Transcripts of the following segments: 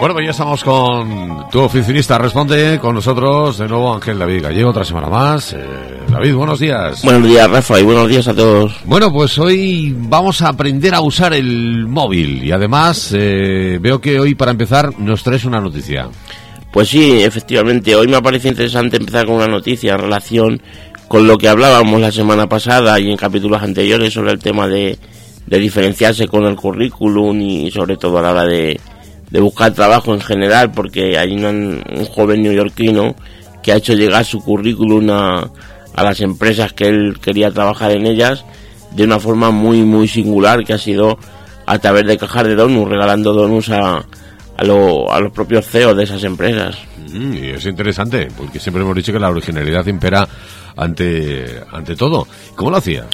Bueno, pues ya estamos con tu oficinista. Responde con nosotros de nuevo Ángel David Gallego, otra semana más. Eh, David, buenos días. Buenos días, Rafa, y buenos días a todos. Bueno, pues hoy vamos a aprender a usar el móvil y además eh, veo que hoy para empezar nos traes una noticia. Pues sí, efectivamente, hoy me parece interesante empezar con una noticia en relación con lo que hablábamos la semana pasada y en capítulos anteriores sobre el tema de, de diferenciarse con el currículum y sobre todo a la hora de de buscar trabajo en general, porque hay un, joven neoyorquino que ha hecho llegar su currículum a, a, las empresas que él quería trabajar en ellas de una forma muy, muy singular, que ha sido a través de cajar de donuts, regalando donuts a, a, lo, a los propios CEOs de esas empresas. Mm, y es interesante, porque siempre hemos dicho que la originalidad impera ante, ante todo. ¿Cómo lo hacía?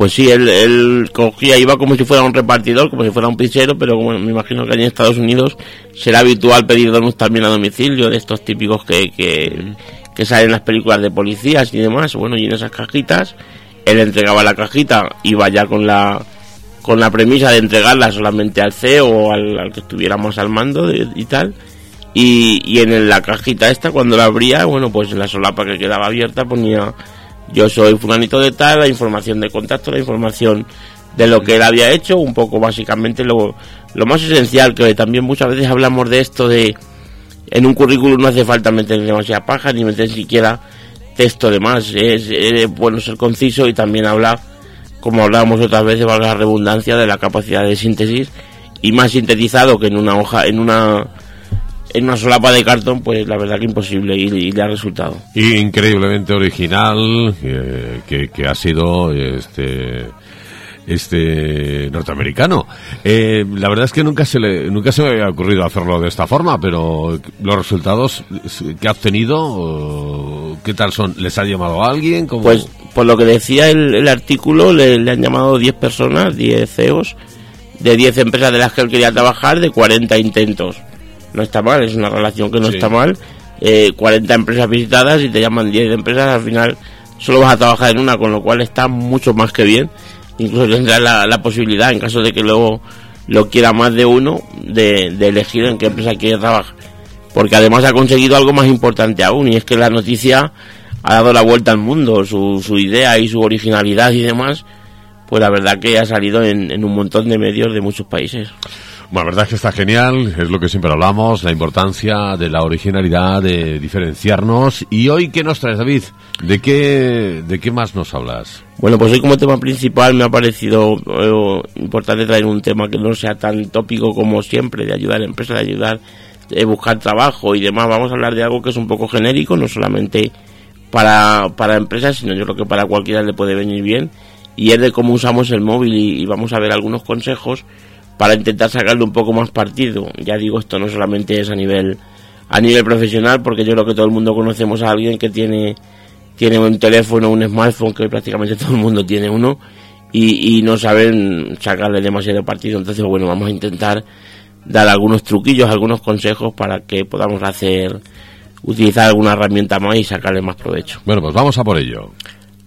Pues sí, él, él, cogía, iba como si fuera un repartidor, como si fuera un pizzero, pero como me imagino que allí en Estados Unidos será habitual pedir donuts también a domicilio, de estos típicos que, que, salen en las películas de policías y demás. Bueno, y en esas cajitas, él entregaba la cajita, iba ya con la con la premisa de entregarla solamente al CEO o al, que estuviéramos al mando y tal. Y, y en la cajita esta, cuando la abría, bueno, pues en la solapa que quedaba abierta ponía yo soy fulanito de tal, la información de contacto, la información de lo que él había hecho, un poco básicamente lo, lo más esencial, que también muchas veces hablamos de esto de en un currículum no hace falta meter demasiada paja ni meter siquiera texto de más, es, bueno ser conciso y también hablar, como hablábamos otras veces, valga la redundancia, de la capacidad de síntesis y más sintetizado que en una hoja, en una en una solapa de cartón, pues la verdad que imposible y, le ha resultado. Increíblemente original, que, que, ha sido este este norteamericano. Eh, la verdad es que nunca se le, nunca se me había ocurrido hacerlo de esta forma, pero los resultados que ha obtenido, ¿qué tal son? ¿Les ha llamado a alguien? Pues por lo que decía el, el artículo, le, le, han llamado 10 personas, 10 CEOs, de 10 empresas de las que él quería trabajar, de 40 intentos no está mal, es una relación que no está mal. Eh, 40 empresas visitadas y te llaman 10 empresas, al final solo vas a trabajar en una, con lo cual está mucho más que bien. Incluso tendrás la, posibilidad, en caso de que luego lo quiera más de uno, de, elegir en qué empresa quiere trabajar. Porque además ha conseguido algo más importante aún, y es que la noticia ha dado la vuelta al mundo, su, su idea y su originalidad y demás, pues la verdad que ha salido en, en un montón de medios de muchos países. Bueno, la verdad es que está genial, es lo que siempre hablamos, la importancia de la originalidad, de diferenciarnos. ¿Y hoy qué nos traes, David? ¿De qué, de qué más nos hablas? Bueno, pues hoy como tema principal me ha parecido eh, importante traer un tema que no sea tan tópico como siempre, de ayudar a empresas, de ayudar a buscar trabajo y demás. Vamos a hablar de algo que es un poco genérico, no solamente para, para empresas, sino yo creo que para cualquiera le puede venir bien. Y es de cómo usamos el móvil y vamos a ver algunos consejos para intentar sacarle un poco más partido. Ya digo, esto no solamente es a nivel a nivel profesional, porque yo creo que todo el mundo conocemos a alguien que tiene tiene un teléfono, un smartphone, que prácticamente todo el mundo tiene uno, y, y no saben sacarle demasiado partido. Entonces, bueno, vamos a intentar dar algunos truquillos, algunos consejos para que podamos hacer, utilizar alguna herramienta más y sacarle más provecho. Bueno, pues vamos a por ello.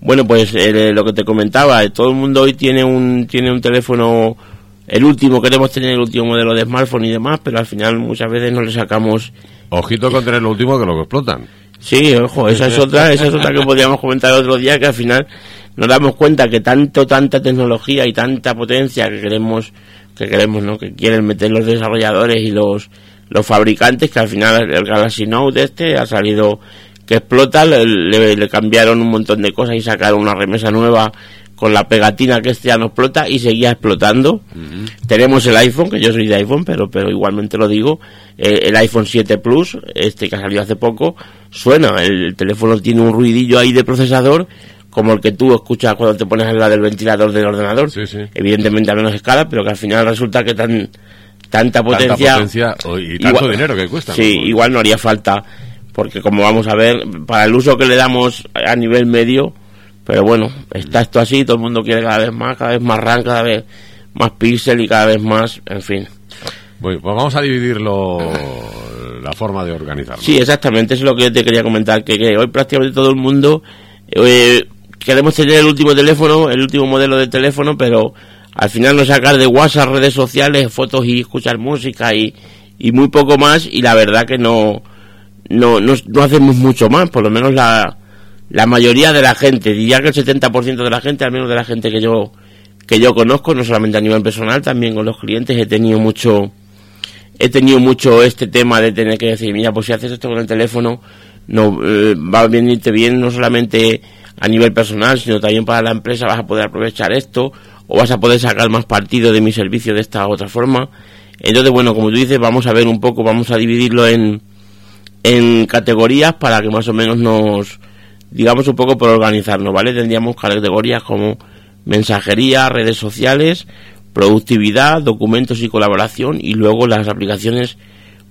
Bueno, pues eh, lo que te comentaba, todo el mundo hoy tiene un, tiene un teléfono el último, queremos tener el último modelo de smartphone y demás, pero al final muchas veces no le sacamos... Ojito con tener el último que lo que explotan. Sí, ojo, esa es otra, esa es otra que podríamos comentar el otro día, que al final nos damos cuenta que tanto, tanta tecnología y tanta potencia que queremos, que queremos, ¿no? Que quieren meter los desarrolladores y los, los fabricantes, que al final el Galaxy Note este ha salido que explota, le, le cambiaron un montón de cosas y sacaron una remesa nueva con la pegatina que este ya no explota y seguía explotando. Tenemos el iPhone, que yo soy de iPhone, pero, pero igualmente lo digo, eh, el iPhone 7 Plus, este que ha salido hace poco, suena, el, teléfono tiene un ruidillo ahí de procesador, como el que tú escuchas cuando te pones en la del ventilador del ordenador, evidentemente a menos escala, pero que al final resulta que tan tanta potencia, y tanto dinero que cuesta. Sí, igual no haría falta, porque como vamos a ver, para el uso que le damos a nivel medio, pero bueno, está esto así, todo el mundo quiere cada vez más, cada vez más RAM, cada vez más píxel y cada vez más, en fin. Bueno, pues vamos a dividirlo la forma de organizarlo. Sí, exactamente, eso es lo que te quería comentar, que, hoy prácticamente todo el mundo eh, queremos tener el último teléfono, el último modelo de teléfono, pero al final no sacar de WhatsApp, redes sociales, fotos y escuchar música y, y muy poco más y la verdad que no, no, no, hacemos mucho más, por lo menos la, la mayoría de la gente, diría que el 70% de la gente, al menos de la gente que yo que yo conozco, no solamente a nivel personal, también con los clientes he tenido mucho he tenido mucho este tema de tener que decir, mira, pues si haces esto con el teléfono, no eh, va a venirte bien no solamente a nivel personal, sino también para la empresa vas a poder aprovechar esto o vas a poder sacar más partido de mi servicio de esta otra forma. Entonces, bueno, como tú dices, vamos a ver un poco, vamos a dividirlo en, en categorías para que más o menos nos, digamos un poco por organizarnos, ¿vale? Tendríamos categorías como mensajería, redes sociales, productividad, documentos y colaboración y luego las aplicaciones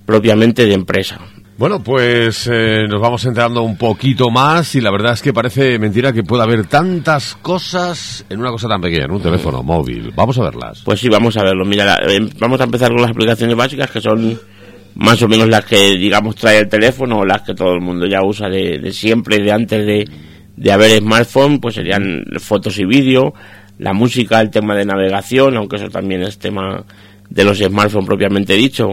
propiamente de empresa. Bueno, pues eh, nos vamos enterando un poquito más y la verdad es que parece mentira que pueda haber tantas cosas en una cosa tan pequeña, en un teléfono móvil. Vamos a verlas. Pues sí, vamos a verlo. Mira, eh, vamos a empezar con las aplicaciones básicas que son más o menos las que, digamos, trae el teléfono o las que todo el mundo ya usa de, siempre, de antes de, de haber smartphone, pues serían fotos y vídeo, la música, el tema de navegación, aunque eso también es tema de los smartphones propiamente dicho,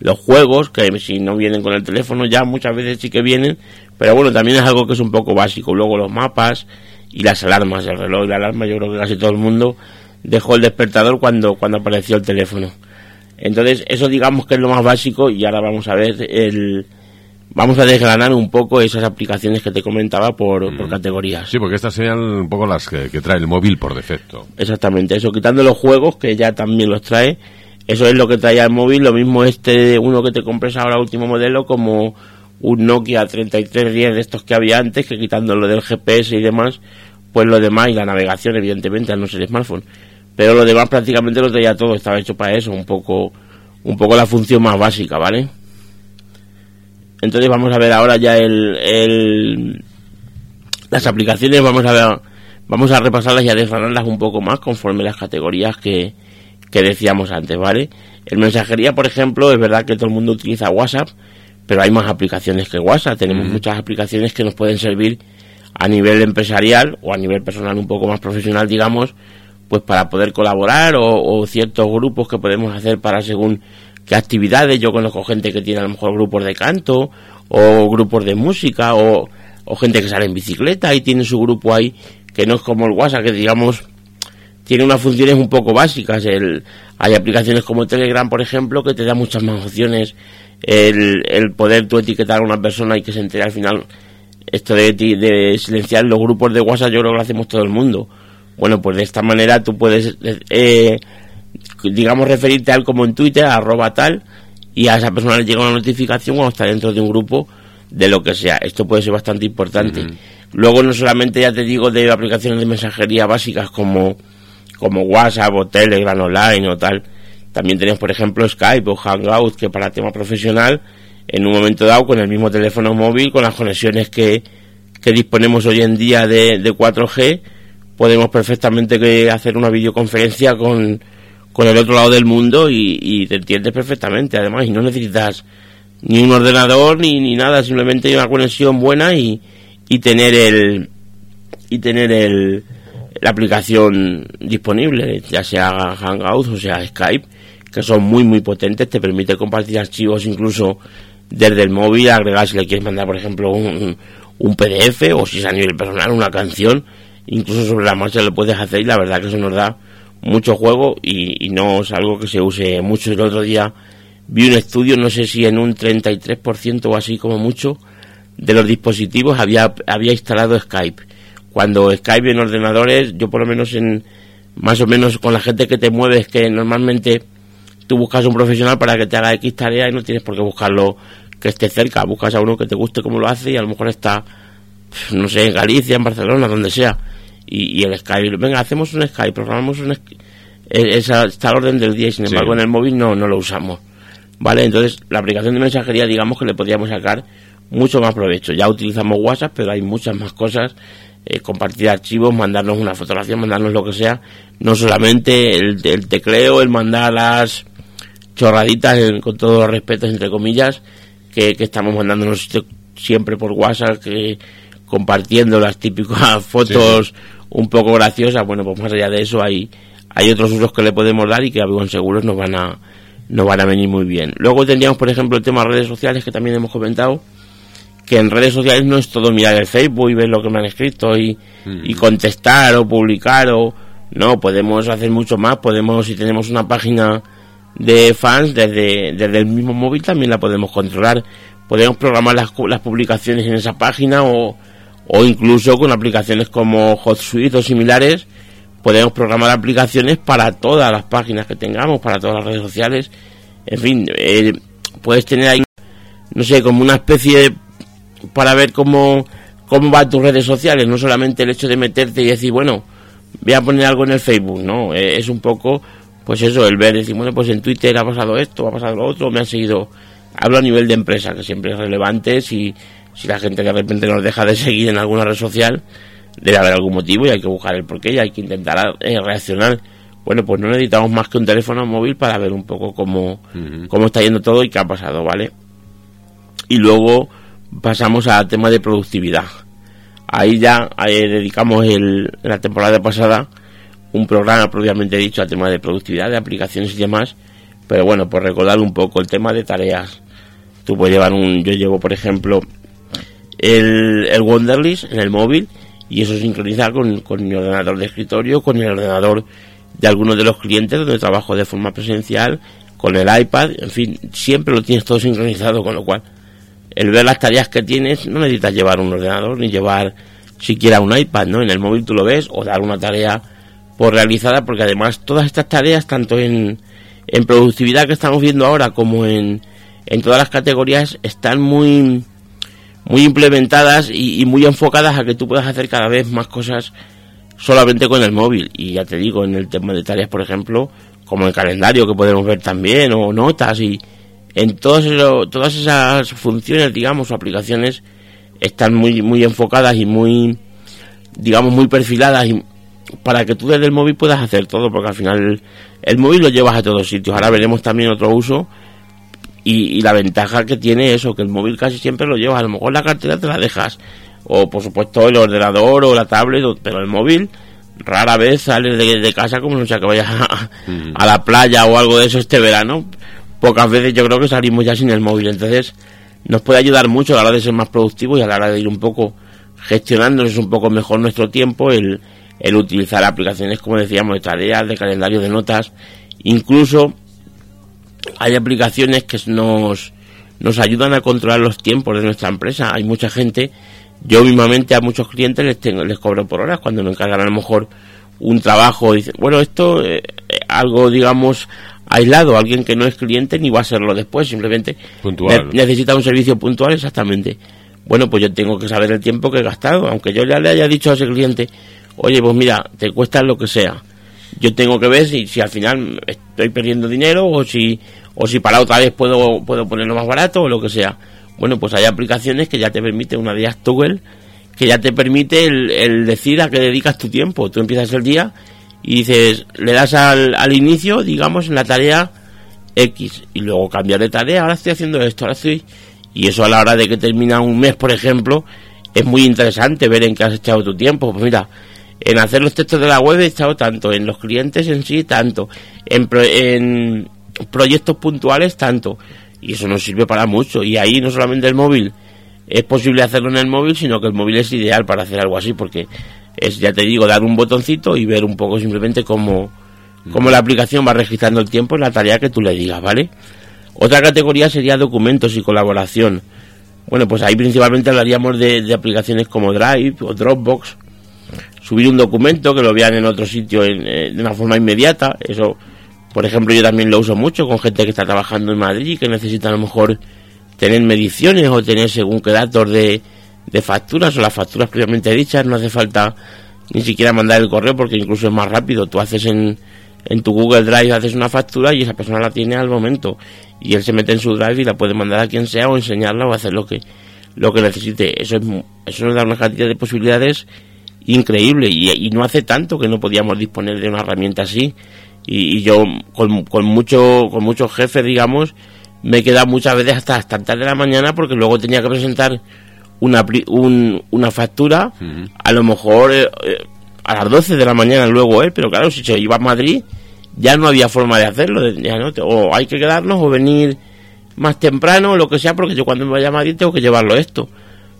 los juegos, que si no vienen con el teléfono ya muchas veces sí que vienen, pero bueno, también es algo que es un poco básico. Luego los mapas y las alarmas, el reloj de alarma, yo creo que casi todo el mundo dejó el despertador cuando, cuando apareció el teléfono. Entonces, eso digamos que es lo más básico y ahora vamos a ver el... Vamos a desgranar un poco esas aplicaciones que te comentaba por, por mm. categorías. Sí, porque estas serían un poco las que, que trae el móvil por defecto. Exactamente, eso, quitando los juegos, que ya también los trae, eso es lo que traía el móvil, lo mismo este uno que te compres ahora último modelo como un Nokia 3310 de estos que había antes, que quitando lo del GPS y demás, pues lo demás y la navegación evidentemente al no ser smartphone. Pero lo demás prácticamente lo traía todo, estaba hecho para eso, un poco un poco la función más básica, ¿vale? Entonces vamos a ver ahora ya el, el las aplicaciones, vamos a ver vamos a repasarlas y a desgranarlas un poco más conforme las categorías que, que decíamos antes, ¿vale? En mensajería, por ejemplo, es verdad que todo el mundo utiliza WhatsApp, pero hay más aplicaciones que WhatsApp. Tenemos muchas aplicaciones que nos pueden servir a nivel empresarial o a nivel personal un poco más profesional, digamos, pues para poder colaborar o, ciertos grupos que podemos hacer para según qué actividades. Yo conozco gente que tiene a lo mejor grupos de canto o grupos de música o, o gente que sale en bicicleta y tiene su grupo ahí que no es como el WhatsApp, que digamos tiene unas funciones un poco básicas. El, hay aplicaciones como Telegram, por ejemplo, que te da muchas más opciones. El, el poder tú etiquetar a una persona y que se entere al final. Esto de, de silenciar los grupos de WhatsApp, yo creo que lo hacemos todo el mundo. Bueno, pues de esta manera tú puedes, eh, digamos, referirte a él como en Twitter, arroba tal, y a esa persona le llega una notificación cuando está dentro de un grupo de lo que sea. Esto puede ser bastante importante. Luego, no solamente ya te digo de aplicaciones de mensajería básicas como como WhatsApp o Telegram online o tal. También tenemos, por ejemplo, Skype o Hangout, que para tema profesional, en un momento dado, con el mismo teléfono móvil, con las conexiones que, que disponemos hoy en día de, de 4G, podemos perfectamente hacer una videoconferencia con, con el otro lado del mundo y, y, te entiendes perfectamente, además, y no necesitas ni un ordenador ni, ni nada, simplemente una conexión buena y, y tener el y tener el, la aplicación disponible, ya sea Hangouts o sea Skype, que son muy muy potentes, te permite compartir archivos incluso desde el móvil, agregar si le quieres mandar por ejemplo un, un PDF o si es a nivel personal una canción, incluso sobre la marcha lo puedes hacer y la verdad que eso nos da mucho juego y, y no es algo que se use mucho. El otro día vi un estudio, no sé si en un 33% o así como mucho, de los dispositivos había, había instalado Skype cuando Skype en ordenadores, yo por lo menos en más o menos con la gente que te mueves, que normalmente tú buscas un profesional para que te haga X tarea y no tienes por qué buscarlo que esté cerca, buscas a uno que te guste como lo hace y a lo mejor está, no sé, en Galicia, en Barcelona, donde sea. Y, el Skype, venga, hacemos un Skype, programamos un Skype. Esa está al orden del día y sin embargo en el móvil no, no lo usamos. ¿Vale? Entonces la aplicación de mensajería digamos que le podríamos sacar mucho más provecho. Ya utilizamos WhatsApp, pero hay muchas más cosas eh, compartir archivos, mandarnos una fotografía, mandarnos lo que sea, no solamente el, tecleo, el mandar las chorraditas, con todos los respetos, entre comillas, que, estamos mandándonos siempre por WhatsApp, que compartiendo las típicas fotos un poco graciosas, bueno, pues más allá de eso hay, hay otros usos que le podemos dar y que a Seguros nos van a nos van a venir muy bien. Luego tendríamos, por ejemplo, el tema de redes sociales que también hemos comentado, que en redes sociales no es todo mirar el Facebook y ver lo que me han escrito y, y contestar o publicar o no, podemos hacer mucho más, podemos, si tenemos una página de fans desde, desde el mismo móvil también la podemos controlar, podemos programar las, las publicaciones en esa página o, o incluso con aplicaciones como HotSuite o similares podemos programar aplicaciones para todas las páginas que tengamos, para todas las redes sociales. En fin, eh, puedes tener ahí, no sé, como una especie de, para ver cómo, cómo van tus redes sociales, no solamente el hecho de meterte y decir, bueno, voy a poner algo en el Facebook, ¿no? Eh, es un poco, pues eso, el ver, decir, bueno, pues en Twitter ha pasado esto, ha pasado lo otro, me han seguido. Hablo a nivel de empresa, que siempre es relevante, si, si la gente de repente nos deja de seguir en alguna red social, debe haber algún motivo y hay que buscar el porqué y hay que intentar eh, reaccionar. Bueno, pues no necesitamos más que un teléfono móvil para ver un poco cómo, cómo está yendo todo y qué ha pasado, ¿vale? Y luego pasamos al tema de productividad. Ahí ya eh, dedicamos el, la temporada pasada un programa propiamente dicho al tema de productividad, de aplicaciones y demás. Pero bueno, por recordar un poco el tema de tareas. Tú puedes llevar un, yo llevo por ejemplo el, el Wonderlist en el móvil y eso sincroniza con, con mi ordenador de escritorio, con el ordenador de algunos de los clientes donde trabajo de forma presencial, con el iPad, en fin, siempre lo tienes todo sincronizado, con lo cual el ver las tareas que tienes no necesitas llevar un ordenador ni llevar siquiera un iPad, ¿no? En el móvil tú lo ves o dar una tarea por realizada porque además todas estas tareas, tanto en, en productividad que estamos viendo ahora como en, en todas las categorías, están muy muy implementadas y, muy enfocadas a que tú puedas hacer cada vez más cosas solamente con el móvil. Y ya te digo, en el tema de tareas, por ejemplo, como el calendario que podemos ver también, o notas, y en todos todas esas funciones, digamos, o aplicaciones, están muy, muy enfocadas y muy, digamos, muy perfiladas y para que tú desde el móvil puedas hacer todo, porque al final el móvil lo llevas a todos sitios. Ahora veremos también otro uso y, la ventaja que tiene eso, que el móvil casi siempre lo llevas, a lo mejor la cartera te la dejas, o por supuesto el ordenador o la tablet, pero el móvil rara vez sales de, casa como no sea que vayas a, la playa o algo de eso este verano. Pocas veces yo creo que salimos ya sin el móvil, entonces nos puede ayudar mucho a la hora de ser más productivos y a la hora de ir un poco gestionándonos un poco mejor nuestro tiempo, el, el utilizar aplicaciones como decíamos de tareas, de calendario de notas, incluso hay aplicaciones que nos, nos ayudan a controlar los tiempos de nuestra empresa. Hay mucha gente, yo mismamente a muchos clientes les, tengo, les cobro por horas cuando me encargan a lo mejor un trabajo. Dicen, bueno, esto eh, eh, algo, digamos, aislado, alguien que no es cliente ni va a serlo después, simplemente necesita un servicio puntual exactamente. Bueno, pues yo tengo que saber el tiempo que he gastado, aunque yo ya le haya dicho a ese cliente, oye, pues mira, te cuesta lo que sea yo tengo que ver si, si al final estoy perdiendo dinero o si, o si para otra vez puedo, puedo ponerlo más barato o lo que sea. Bueno, pues hay aplicaciones que ya te permiten una de Toggle que ya te permite el, decir a qué dedicas tu tiempo. Tú empiezas el día y dices, le das al, al inicio, digamos, en la tarea X y luego cambiar de tarea, ahora estoy haciendo esto, ahora estoy... Y eso a la hora de que termina un mes, por ejemplo, es muy interesante ver en qué has echado tu tiempo. Pues mira, en hacer los textos de la web he estado tanto, en los clientes en sí tanto, en, en proyectos puntuales tanto. Y eso nos sirve para mucho. Y ahí no solamente el móvil es posible hacerlo en el móvil, sino que el móvil es ideal para hacer algo así, porque es, ya te digo, dar un botoncito y ver un poco simplemente cómo, cómo la aplicación va registrando el tiempo en la tarea que tú le digas, ¿vale? Otra categoría sería documentos y colaboración. Bueno, pues ahí principalmente hablaríamos de aplicaciones como Drive o Dropbox, subir un documento que lo vean en otro sitio eh, de una forma inmediata. Eso, por ejemplo, yo también lo uso mucho con gente que está trabajando en Madrid y que necesita a lo mejor tener mediciones o tener según qué datos de, de facturas o las facturas previamente dichas. No hace falta ni siquiera mandar el correo porque incluso es más rápido. Tú haces en, en tu Google Drive, haces una factura y esa persona la tiene al momento. Y él se mete en su Drive y la puede mandar a quien sea o enseñarla o hacer lo que, lo que necesite. Eso, es, eso nos da una cantidad de posibilidades increíble y, no hace tanto que no podíamos disponer de una herramienta así y, yo con, con, mucho, con muchos jefes, digamos, me he quedado muchas veces hasta las tantas de la mañana porque luego tenía que presentar una, una factura, a lo mejor eh, eh, a las 12 de la mañana luego, ¿eh? pero claro, si se iba a Madrid, ya no había forma de hacerlo, ya no, o hay que quedarnos o venir más temprano o lo que sea, porque yo cuando me vaya a Madrid tengo que llevarlo esto.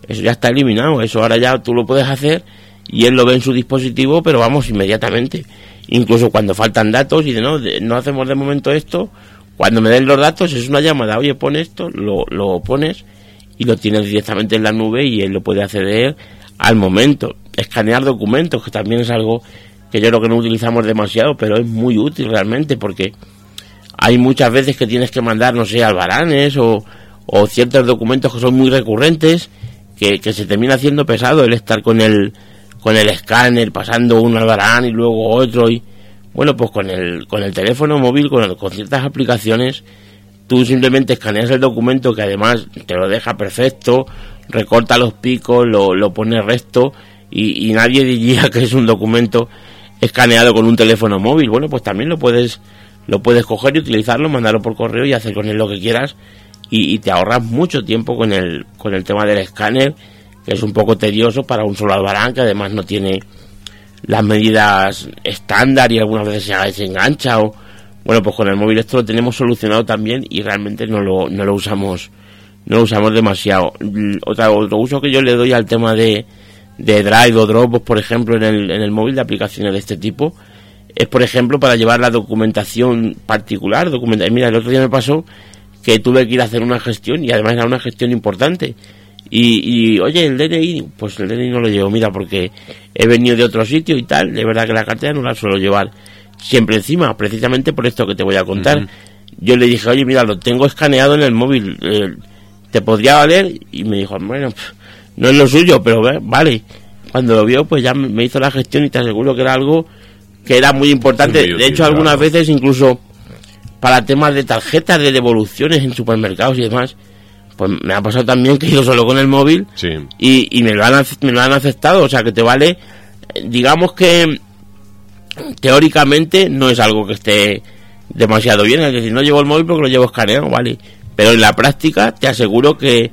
Eso ya está eliminado, eso ahora ya tú lo puedes hacer y él lo ve en su dispositivo, pero vamos inmediatamente. Incluso cuando faltan datos y de no, no hacemos de momento esto, cuando me den los datos es una llamada, oye, pon esto, lo, lo pones y lo tienes directamente en la nube y él lo puede acceder al momento. Escanear documentos, que también es algo que yo creo que no utilizamos demasiado, pero es muy útil realmente porque hay muchas veces que tienes que mandar, no sé, albaranes o, o ciertos documentos que son muy recurrentes que, que se termina haciendo pesado el estar con el con el escáner pasando un albarán y luego otro y bueno pues con el con el teléfono móvil con, con ciertas aplicaciones tú simplemente escaneas el documento que además te lo deja perfecto recorta los picos lo, lo pone recto y, nadie diría que es un documento escaneado con un teléfono móvil. Bueno pues también lo puedes lo puedes coger y utilizarlo mandarlo por correo y hacer con él lo que quieras y, y te ahorras mucho tiempo con el con el tema del escáner que es un poco tedioso para un solo albarán que además no tiene las medidas estándar y algunas veces se, engancha o bueno pues con el móvil esto lo tenemos solucionado también y realmente no lo, no lo usamos no lo usamos demasiado. Otra, otro uso que yo le doy al tema de, de Drive o Dropbox por ejemplo en el, en el móvil de aplicaciones de este tipo es por ejemplo para llevar la documentación particular documenta mira el otro día me pasó que tuve que ir a hacer una gestión y además era una gestión importante y, y, oye, el DNI, pues el DNI no lo llevo, mira, porque he venido de otro sitio y tal, de verdad que la cartera no la suelo llevar siempre encima, precisamente por esto que te voy a contar. Yo le dije, oye, mira, lo tengo escaneado en el móvil, eh, ¿te podría valer? Y me dijo, bueno, no es lo suyo, pero vale. Cuando lo vio, pues ya me hizo la gestión y te aseguro que era algo que era muy importante. Muy de hecho, algunas claro. veces incluso para temas de tarjetas de devoluciones en supermercados y demás, pues me ha pasado también que he ido solo con el móvil sí. y, y me, lo han, me lo han aceptado. O sea, que te vale, digamos que teóricamente no es algo que esté demasiado bien. Es decir, no llevo el móvil porque lo llevo escaneado, ¿vale? Pero en la práctica te aseguro que,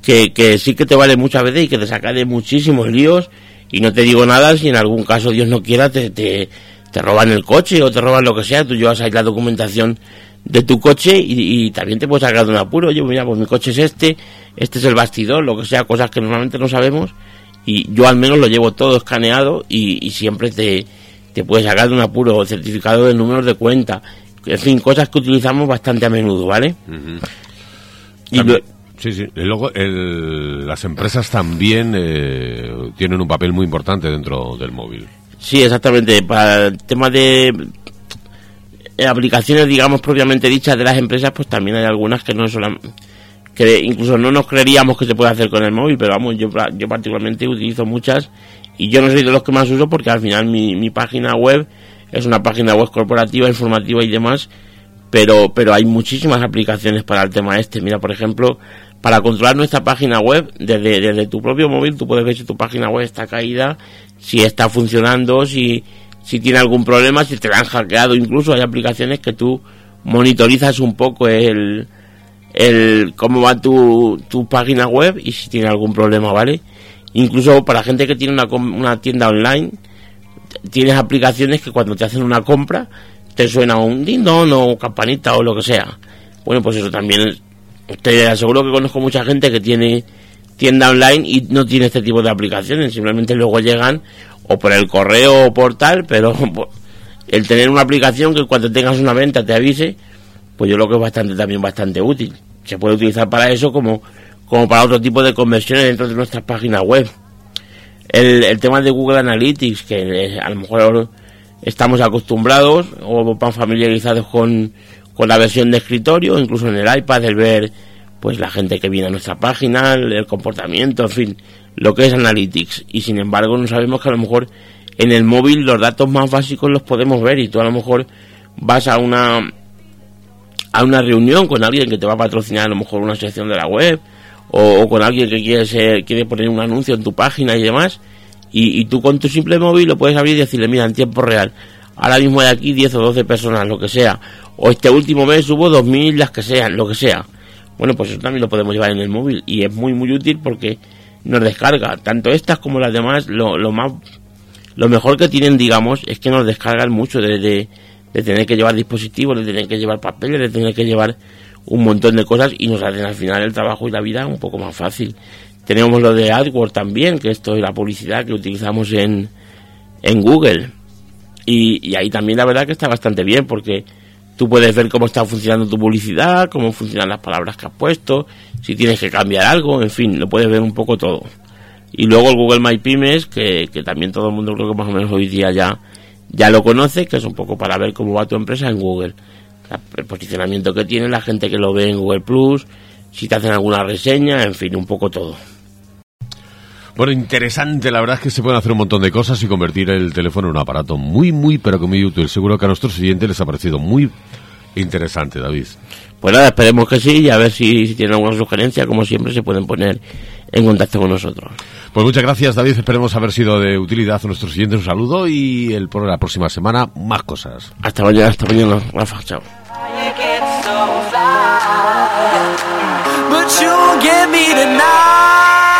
que, que sí que te vale muchas veces y que te saca de muchísimos líos. Y no te digo nada si en algún caso, Dios no quiera, te, te, te roban el coche o te roban lo que sea. Tú llevas ahí la documentación de tu coche y, y, también te puedes sacar de un apuro. Yo, mira, pues mi coche es este, este es el bastidor, lo que sea, cosas que normalmente no sabemos. Y yo al menos lo llevo todo escaneado y, y siempre te, te puedes sacar de un apuro, certificado de números de cuenta. En fin, cosas que utilizamos bastante a menudo, ¿vale? Uh -huh. Y también, sí, sí. Y luego el, las empresas también eh, tienen un papel muy importante dentro del móvil. Sí, exactamente. Para el tema de aplicaciones, digamos, propiamente dichas de las empresas, pues también hay algunas que no son que incluso no nos creeríamos que se puede hacer con el móvil, pero vamos, yo, yo particularmente utilizo muchas y yo no soy de los que más uso porque al final mi, mi página web es una página web corporativa, informativa y demás, pero, pero hay muchísimas aplicaciones para el tema este. Mira, por ejemplo, para controlar nuestra página web, desde, desde tu propio móvil, tú puedes ver si tu página web está caída, si está funcionando, si, si tiene algún problema, si te han hackeado, incluso hay aplicaciones que tú monitorizas un poco el, el cómo va tu, tu página web y si tiene algún problema, ¿vale? Incluso para gente que tiene una, una tienda online, tienes aplicaciones que cuando te hacen una compra te suena un dindón o campanita o lo que sea. Bueno, pues eso también te aseguro que conozco mucha gente que tiene tienda online y no tiene este tipo de aplicaciones, simplemente luego llegan o por el correo o por tal, pero el tener una aplicación que cuando tengas una venta te avise, pues yo creo que es bastante también bastante útil. Se puede utilizar para eso como, como para otro tipo de conversiones dentro de nuestras páginas web. El, el tema de Google Analytics, que a lo mejor estamos acostumbrados o van familiarizados con, con la versión de escritorio, incluso en el iPad, el ver pues la gente que viene a nuestra página, el comportamiento, en fin, lo que es Analytics. Y sin embargo no sabemos que a lo mejor en el móvil los datos más básicos los podemos ver y tú a lo mejor vas a una a una reunión con alguien que te va a patrocinar a lo mejor una sección de la web o, con alguien que quiere ser, quiere poner un anuncio en tu página y demás. Y, y, tú con tu simple móvil lo puedes abrir y decirle mira en tiempo real ahora mismo hay aquí 10 o 12 personas lo que sea. O este último mes hubo 2000 las que sean lo que sea bueno pues eso también lo podemos llevar en el móvil y es muy muy útil porque nos descarga tanto estas como las demás lo, lo más lo mejor que tienen digamos es que nos descargan mucho desde de tener que llevar dispositivos, de tener que llevar papeles, de tener que llevar un montón de cosas y nos hacen al final el trabajo y la vida un poco más fácil. Tenemos lo de AdWords también, que esto es la publicidad que utilizamos en, en Google. Y, y ahí también la verdad que está bastante bien porque tú puedes ver cómo está funcionando tu publicidad, cómo funcionan las palabras que has puesto, si tienes que cambiar algo, en fin, lo puedes ver un poco todo. Y luego el Google My Pymes, que, que también todo el mundo creo que más o menos hoy día ya, ya lo conoce, que es un poco para ver cómo va tu empresa en Google. El posicionamiento que tiene, la gente que lo ve en Google Plus, si te hacen alguna reseña, en fin, un poco todo. Bueno, interesante, la verdad es que se pueden hacer un montón de cosas y convertir el teléfono en un aparato muy, muy, pero que muy útil. Seguro que a nuestros siguientes les ha parecido muy interesante, David. Pues nada, esperemos que sí y a ver si, si tienen alguna sugerencia, como siempre, se pueden poner en contacto con nosotros. Pues muchas gracias, David. Esperemos haber sido de utilidad a nuestros siguientes. Un saludo y el por la próxima semana más cosas. Hasta mañana, hasta mañana. Rafa, chao. But you get me tonight.